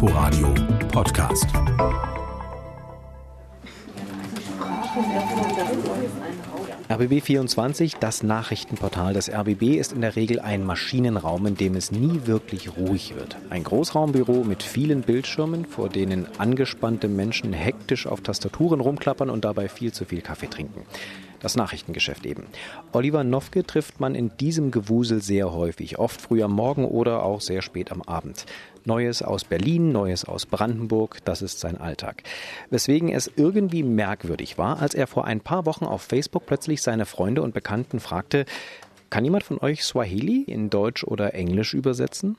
Inforadio Podcast. RBB24, das Nachrichtenportal des RBB, ist in der Regel ein Maschinenraum, in dem es nie wirklich ruhig wird. Ein Großraumbüro mit vielen Bildschirmen, vor denen angespannte Menschen hektisch auf Tastaturen rumklappern und dabei viel zu viel Kaffee trinken. Das Nachrichtengeschäft eben. Oliver Nofke trifft man in diesem Gewusel sehr häufig, oft früh am Morgen oder auch sehr spät am Abend. Neues aus Berlin, Neues aus Brandenburg, das ist sein Alltag. Weswegen es irgendwie merkwürdig war, als er vor ein paar Wochen auf Facebook plötzlich seine Freunde und Bekannten fragte, kann jemand von euch Swahili in Deutsch oder Englisch übersetzen?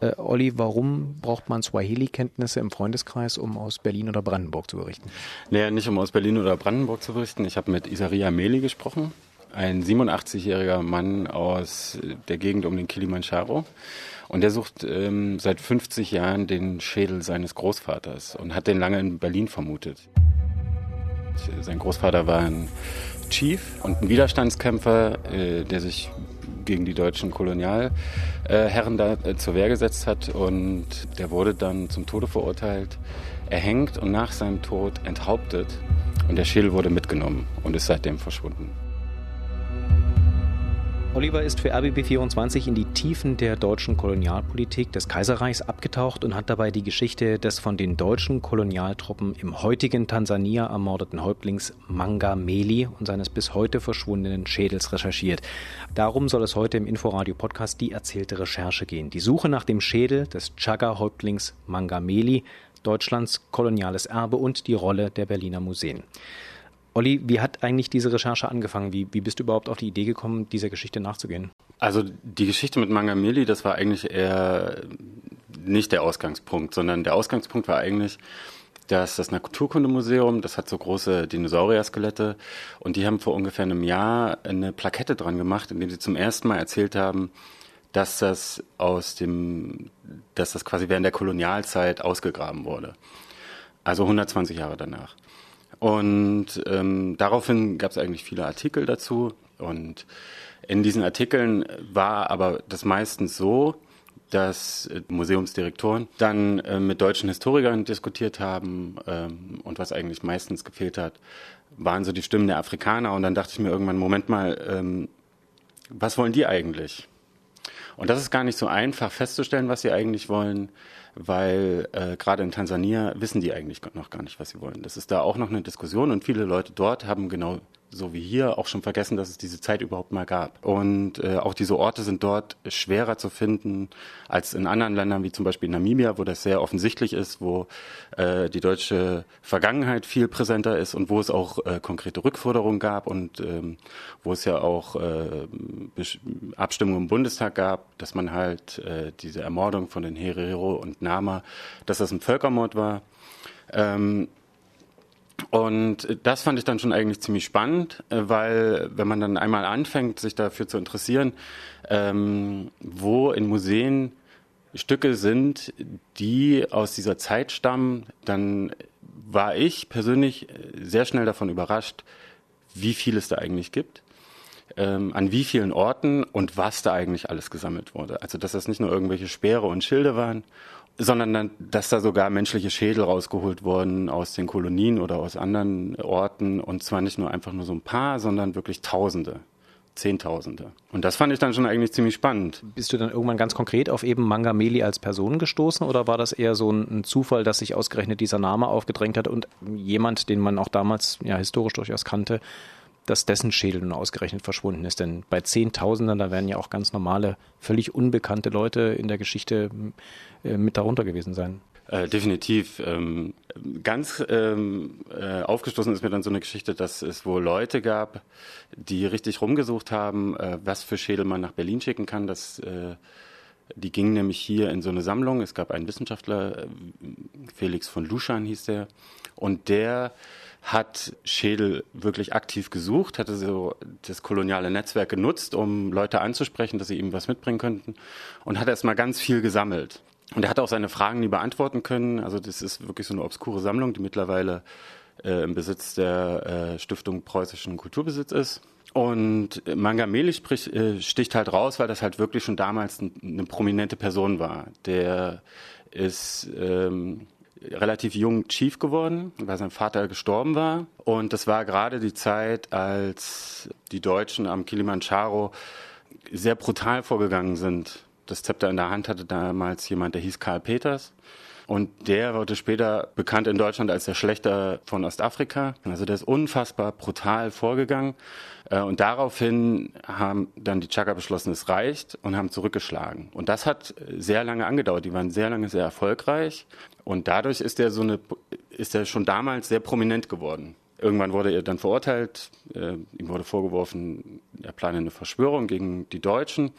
Äh, Olli, warum braucht man Swahili-Kenntnisse im Freundeskreis, um aus Berlin oder Brandenburg zu berichten? Naja, nicht um aus Berlin oder Brandenburg zu berichten. Ich habe mit Isaria Meli gesprochen, ein 87-jähriger Mann aus der Gegend um den Kilimanjaro. Und der sucht ähm, seit 50 Jahren den Schädel seines Großvaters und hat den lange in Berlin vermutet. Sein Großvater war ein Chief und ein Widerstandskämpfer, äh, der sich gegen die deutschen Kolonialherren da äh, zur Wehr gesetzt hat und der wurde dann zum Tode verurteilt, erhängt und nach seinem Tod enthauptet und der Schädel wurde mitgenommen und ist seitdem verschwunden. Oliver ist für RBB24 in die Tiefen der deutschen Kolonialpolitik des Kaiserreichs abgetaucht und hat dabei die Geschichte des von den deutschen Kolonialtruppen im heutigen Tansania ermordeten Häuptlings Manga Meli und seines bis heute verschwundenen Schädels recherchiert. Darum soll es heute im Inforadio-Podcast die erzählte Recherche gehen. Die Suche nach dem Schädel des Chaga-Häuptlings Manga Meli, Deutschlands koloniales Erbe und die Rolle der Berliner Museen. Olli, wie hat eigentlich diese Recherche angefangen? Wie, wie bist du überhaupt auf die Idee gekommen, dieser Geschichte nachzugehen? Also die Geschichte mit Mangamili, das war eigentlich eher nicht der Ausgangspunkt, sondern der Ausgangspunkt war eigentlich, dass das Naturkundemuseum, das hat so große Dinosaurier-Skelette und die haben vor ungefähr einem Jahr eine Plakette dran gemacht, in dem sie zum ersten Mal erzählt haben, dass das aus dem, dass das quasi während der Kolonialzeit ausgegraben wurde. Also 120 Jahre danach. Und ähm, daraufhin gab es eigentlich viele Artikel dazu. Und in diesen Artikeln war aber das meistens so, dass Museumsdirektoren dann äh, mit deutschen Historikern diskutiert haben ähm, und was eigentlich meistens gefehlt hat, waren so die Stimmen der Afrikaner und dann dachte ich mir irgendwann, Moment mal, ähm, was wollen die eigentlich? Und das ist gar nicht so einfach festzustellen, was sie eigentlich wollen weil äh, gerade in Tansania wissen die eigentlich noch gar nicht, was sie wollen. Das ist da auch noch eine Diskussion und viele Leute dort haben genau so wie hier auch schon vergessen, dass es diese Zeit überhaupt mal gab. Und äh, auch diese Orte sind dort schwerer zu finden als in anderen Ländern, wie zum Beispiel Namibia, wo das sehr offensichtlich ist, wo äh, die deutsche Vergangenheit viel präsenter ist und wo es auch äh, konkrete Rückforderungen gab und ähm, wo es ja auch äh, Abstimmungen im Bundestag gab, dass man halt äh, diese Ermordung von den Herero und Nama, dass das ein Völkermord war. Ähm, und das fand ich dann schon eigentlich ziemlich spannend, äh, weil wenn man dann einmal anfängt, sich dafür zu interessieren, ähm, wo in Museen Stücke sind, die aus dieser Zeit stammen, dann war ich persönlich sehr schnell davon überrascht, wie viel es da eigentlich gibt, ähm, an wie vielen Orten und was da eigentlich alles gesammelt wurde. Also dass das nicht nur irgendwelche Speere und Schilde waren sondern dass da sogar menschliche Schädel rausgeholt wurden aus den Kolonien oder aus anderen Orten und zwar nicht nur einfach nur so ein paar, sondern wirklich Tausende. Zehntausende. Und das fand ich dann schon eigentlich ziemlich spannend. Bist du dann irgendwann ganz konkret auf eben Mangameli als Person gestoßen oder war das eher so ein, Zufall, dass sich ausgerechnet dieser Name aufgedrängt hat und jemand, den man auch damals ja historisch durchaus kannte, dass dessen Schädel nun ausgerechnet verschwunden ist. Denn bei Zehntausenden, da werden ja auch ganz normale, völlig unbekannte Leute in der Geschichte äh, mit darunter gewesen sein. Äh, definitiv. Ähm, ganz ähm, äh, aufgestoßen ist mir dann so eine Geschichte, dass es wohl Leute gab, die richtig rumgesucht haben, äh, was für Schädel man nach Berlin schicken kann. Das, äh, die gingen nämlich hier in so eine Sammlung. Es gab einen Wissenschaftler, äh, Felix von Luschan hieß der, und der hat Schädel wirklich aktiv gesucht, hatte so das koloniale Netzwerk genutzt, um Leute anzusprechen, dass sie ihm was mitbringen könnten und hat erstmal ganz viel gesammelt. Und er hat auch seine Fragen nie beantworten können. Also das ist wirklich so eine obskure Sammlung, die mittlerweile äh, im Besitz der äh, Stiftung Preußischen Kulturbesitz ist. Und Mangameli sprich, äh, sticht halt raus, weil das halt wirklich schon damals eine prominente Person war, der ist ähm, relativ jung Chief geworden, weil sein Vater gestorben war. Und das war gerade die Zeit, als die Deutschen am Kilimanjaro sehr brutal vorgegangen sind. Das Zepter in der Hand hatte damals jemand, der hieß Karl Peters. Und der wurde später bekannt in Deutschland als der Schlechter von Ostafrika. Also der ist unfassbar brutal vorgegangen. Äh, und daraufhin haben dann die Chaka beschlossen, es reicht und haben zurückgeschlagen. Und das hat sehr lange angedauert. Die waren sehr lange sehr erfolgreich. Und dadurch ist er so eine, ist er schon damals sehr prominent geworden. Irgendwann wurde er dann verurteilt. Äh, ihm wurde vorgeworfen, er plane eine Verschwörung gegen die Deutschen.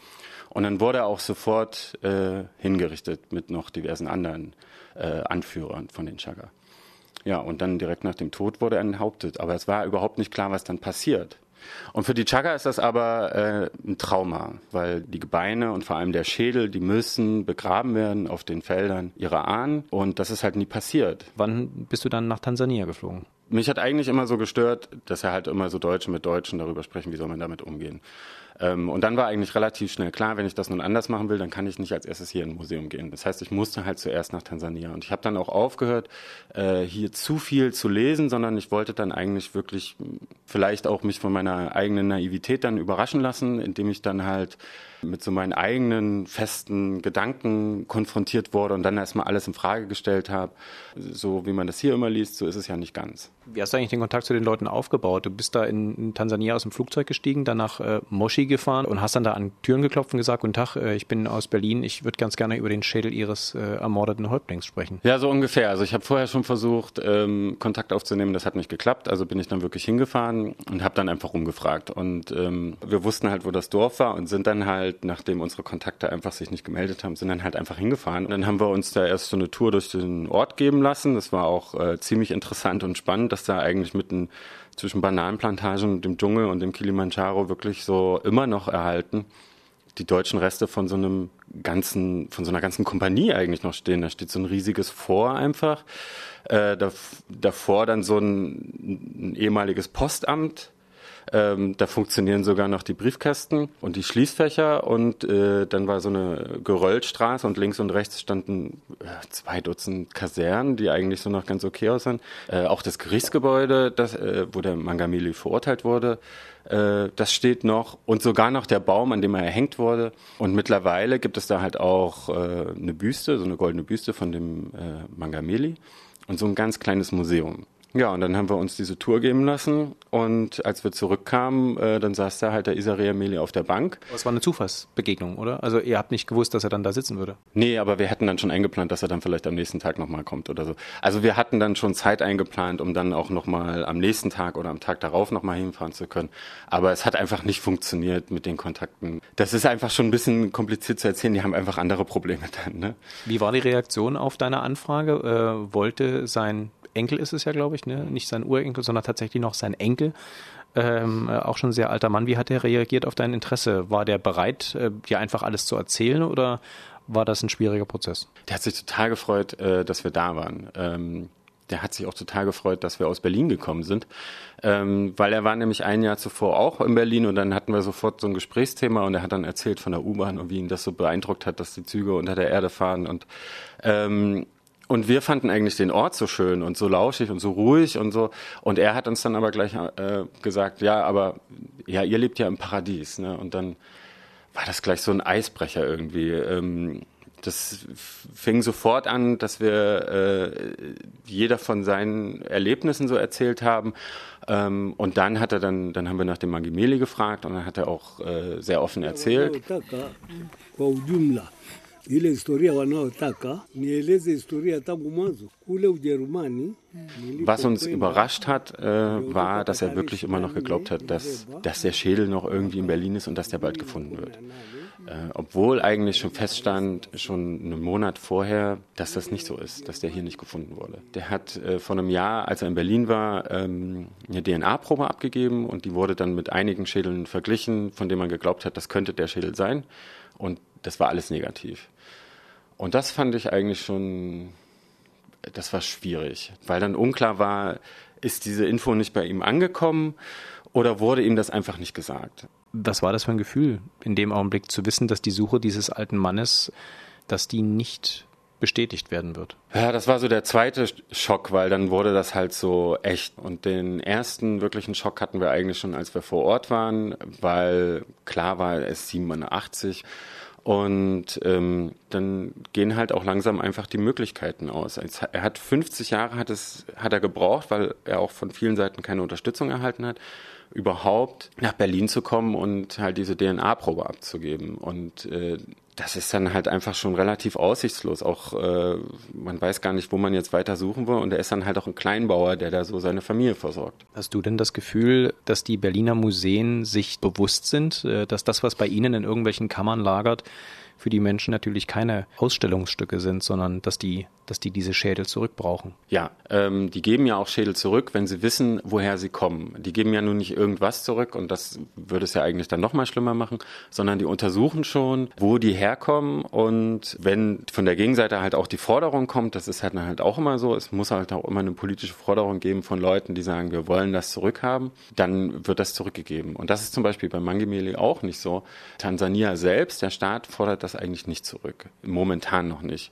Und dann wurde er auch sofort äh, hingerichtet mit noch diversen anderen äh, Anführern von den Chagga. Ja, und dann direkt nach dem Tod wurde er enthauptet. Aber es war überhaupt nicht klar, was dann passiert. Und für die Chagga ist das aber äh, ein Trauma, weil die Gebeine und vor allem der Schädel, die müssen begraben werden auf den Feldern ihrer Ahnen. Und das ist halt nie passiert. Wann bist du dann nach Tansania geflogen? Mich hat eigentlich immer so gestört, dass er halt immer so Deutsche mit Deutschen darüber sprechen, wie soll man damit umgehen. Ähm, und dann war eigentlich relativ schnell klar, wenn ich das nun anders machen will, dann kann ich nicht als erstes hier in ein Museum gehen. Das heißt, ich musste halt zuerst nach Tansania. Und ich habe dann auch aufgehört, äh, hier zu viel zu lesen, sondern ich wollte dann eigentlich wirklich vielleicht auch mich von meiner eigenen Naivität dann überraschen lassen, indem ich dann halt mit so meinen eigenen festen Gedanken konfrontiert wurde und dann erstmal alles in Frage gestellt habe. So wie man das hier immer liest, so ist es ja nicht ganz. Wie hast du eigentlich den Kontakt zu den Leuten aufgebaut? Du bist da in, in Tansania aus dem Flugzeug gestiegen, dann nach äh, Moshi gefahren und hast dann da an Türen geklopft und gesagt, guten Tag, äh, ich bin aus Berlin, ich würde ganz gerne über den Schädel Ihres äh, ermordeten Häuptlings sprechen. Ja, so ungefähr. Also ich habe vorher schon versucht, ähm, Kontakt aufzunehmen, das hat nicht geklappt, also bin ich dann wirklich hingefahren und habe dann einfach rumgefragt. Und ähm, wir wussten halt, wo das Dorf war und sind dann halt, nachdem unsere Kontakte einfach sich nicht gemeldet haben, sind dann halt einfach hingefahren. Und dann haben wir uns da erst so eine Tour durch den Ort geben lassen. Das war auch äh, ziemlich interessant und spannend, dass da eigentlich mitten zwischen Bananenplantagen und dem Dschungel und dem Kilimanjaro wirklich so immer noch erhalten die deutschen Reste von so einem ganzen, von so einer ganzen Kompanie eigentlich noch stehen. Da steht so ein riesiges Vor einfach. Äh, davor dann so ein, ein ehemaliges Postamt ähm, da funktionieren sogar noch die Briefkästen und die Schließfächer und äh, dann war so eine Geröllstraße und links und rechts standen äh, zwei Dutzend Kasernen, die eigentlich so noch ganz okay aussehen. Äh, auch das Gerichtsgebäude, das, äh, wo der Mangamili verurteilt wurde, äh, das steht noch und sogar noch der Baum, an dem er erhängt wurde. Und mittlerweile gibt es da halt auch äh, eine Büste, so eine goldene Büste von dem äh, Mangamili und so ein ganz kleines Museum. Ja, und dann haben wir uns diese Tour geben lassen und als wir zurückkamen, äh, dann saß da halt der Isaria Meli auf der Bank. Das war eine Zufallsbegegnung, oder? Also ihr habt nicht gewusst, dass er dann da sitzen würde? Nee, aber wir hätten dann schon eingeplant, dass er dann vielleicht am nächsten Tag nochmal kommt oder so. Also wir hatten dann schon Zeit eingeplant, um dann auch nochmal am nächsten Tag oder am Tag darauf nochmal hinfahren zu können. Aber es hat einfach nicht funktioniert mit den Kontakten. Das ist einfach schon ein bisschen kompliziert zu erzählen, die haben einfach andere Probleme dann. Ne? Wie war die Reaktion auf deine Anfrage? Äh, wollte sein Enkel ist es ja, glaube ich, ne? nicht sein Urenkel, sondern tatsächlich noch sein Enkel. Ähm, äh, auch schon ein sehr alter Mann. Wie hat er reagiert auf dein Interesse? War der bereit, äh, dir einfach alles zu erzählen oder war das ein schwieriger Prozess? Der hat sich total gefreut, äh, dass wir da waren. Ähm, der hat sich auch total gefreut, dass wir aus Berlin gekommen sind, ähm, weil er war nämlich ein Jahr zuvor auch in Berlin und dann hatten wir sofort so ein Gesprächsthema und er hat dann erzählt von der U-Bahn und wie ihn das so beeindruckt hat, dass die Züge unter der Erde fahren und ähm, und wir fanden eigentlich den Ort so schön und so lauschig und so ruhig und so. Und er hat uns dann aber gleich äh, gesagt, ja, aber ja, ihr lebt ja im Paradies. Ne? Und dann war das gleich so ein Eisbrecher irgendwie. Ähm, das fing sofort an, dass wir äh, jeder von seinen Erlebnissen so erzählt haben. Ähm, und dann hat er dann, dann haben wir nach dem Magimeli gefragt und dann hat er auch äh, sehr offen erzählt. Ile historia wanaotaka nieleze historia tangu mwanzo kule Ujerumani. Was uns überrascht hat, äh, war, dass er wirklich immer noch geglaubt hat, dass, dass der Schädel noch irgendwie in Berlin ist und dass der bald gefunden wird. Äh, obwohl eigentlich schon feststand, schon einen Monat vorher, dass das nicht so ist, dass der hier nicht gefunden wurde. Der hat äh, vor einem Jahr, als er in Berlin war, ähm, eine DNA-Probe abgegeben und die wurde dann mit einigen Schädeln verglichen, von denen man geglaubt hat, das könnte der Schädel sein. Und das war alles negativ. Und das fand ich eigentlich schon, das war schwierig, weil dann unklar war, ist diese Info nicht bei ihm angekommen oder wurde ihm das einfach nicht gesagt? Was war das für ein Gefühl, in dem Augenblick zu wissen, dass die Suche dieses alten Mannes, dass die nicht bestätigt werden wird. Ja, das war so der zweite Schock, weil dann wurde das halt so echt. Und den ersten wirklichen Schock hatten wir eigentlich schon, als wir vor Ort waren, weil klar war, es 87 und ähm, dann gehen halt auch langsam einfach die Möglichkeiten aus. Er hat 50 Jahre hat es hat er gebraucht, weil er auch von vielen Seiten keine Unterstützung erhalten hat, überhaupt nach Berlin zu kommen und halt diese DNA-Probe abzugeben. Und äh, das ist dann halt einfach schon relativ aussichtslos. Auch äh, man weiß gar nicht, wo man jetzt weiter suchen will. Und er ist dann halt auch ein Kleinbauer, der da so seine Familie versorgt. Hast du denn das Gefühl, dass die Berliner Museen sich bewusst sind, äh, dass das, was bei ihnen in irgendwelchen Kammern lagert, für die Menschen natürlich keine Ausstellungsstücke sind, sondern dass die, dass die diese Schädel zurückbrauchen. Ja, ähm, die geben ja auch Schädel zurück, wenn sie wissen, woher sie kommen. Die geben ja nun nicht irgendwas zurück und das würde es ja eigentlich dann nochmal schlimmer machen, sondern die untersuchen schon, wo die herkommen und wenn von der Gegenseite halt auch die Forderung kommt, das ist halt, halt auch immer so, es muss halt auch immer eine politische Forderung geben von Leuten, die sagen, wir wollen das zurückhaben, dann wird das zurückgegeben. Und das ist zum Beispiel bei Mangemeli auch nicht so. Tansania selbst, der Staat fordert das eigentlich nicht zurück. Momentan noch nicht.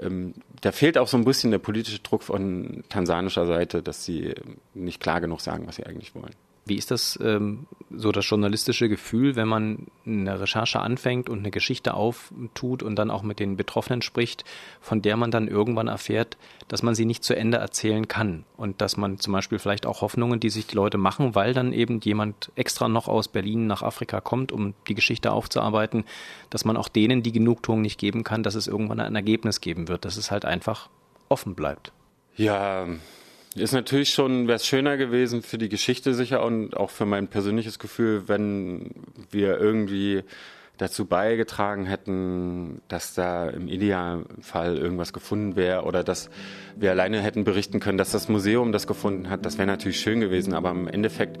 Ähm, da fehlt auch so ein bisschen der politische Druck von tansanischer Seite, dass sie nicht klar genug sagen, was sie eigentlich wollen. Wie ist das ähm, so das journalistische Gefühl, wenn man eine Recherche anfängt und eine Geschichte auftut und dann auch mit den Betroffenen spricht, von der man dann irgendwann erfährt, dass man sie nicht zu Ende erzählen kann und dass man zum Beispiel vielleicht auch Hoffnungen, die sich die Leute machen, weil dann eben jemand extra noch aus Berlin nach Afrika kommt, um die Geschichte aufzuarbeiten, dass man auch denen die Genugtuung nicht geben kann, dass es irgendwann ein Ergebnis geben wird, dass es halt einfach offen bleibt. Ja, ist natürlich schon, wäre es schöner gewesen für die Geschichte sicher und auch für mein persönliches Gefühl, wenn wir irgendwie dazu beigetragen hätten, dass da im Idealfall irgendwas gefunden wäre oder dass wir alleine hätten berichten können, dass das Museum das gefunden hat. Das wäre natürlich schön gewesen, aber im Endeffekt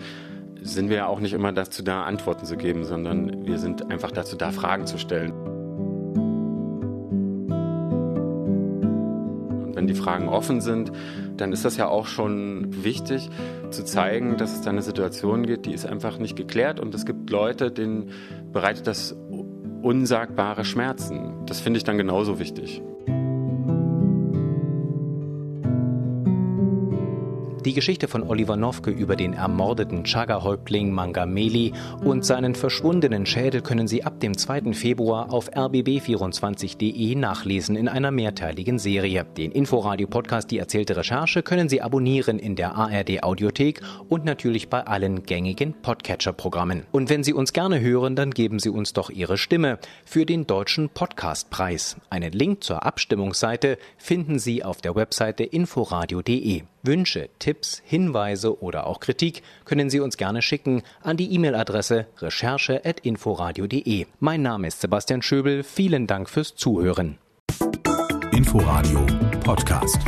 sind wir ja auch nicht immer dazu da, Antworten zu geben, sondern wir sind einfach dazu da, Fragen zu stellen. Wenn die Fragen offen sind, dann ist das ja auch schon wichtig zu zeigen, dass es da eine Situation gibt, die ist einfach nicht geklärt und es gibt Leute, denen bereitet das unsagbare Schmerzen. Das finde ich dann genauso wichtig. Die Geschichte von Oliver Nowke über den ermordeten Chaga-Häuptling Mangameli und seinen verschwundenen Schädel können Sie ab dem 2. Februar auf rbb24.de nachlesen in einer mehrteiligen Serie. Den Inforadio-Podcast Die erzählte Recherche können Sie abonnieren in der ARD-Audiothek und natürlich bei allen gängigen Podcatcher-Programmen. Und wenn Sie uns gerne hören, dann geben Sie uns doch Ihre Stimme für den Deutschen Podcastpreis. Einen Link zur Abstimmungsseite finden Sie auf der Webseite inforadio.de. Wünsche, Tipps, Hinweise oder auch Kritik können Sie uns gerne schicken an die E-Mail-Adresse recherche.inforadio.de. Mein Name ist Sebastian Schöbel. Vielen Dank fürs Zuhören. Inforadio Podcast.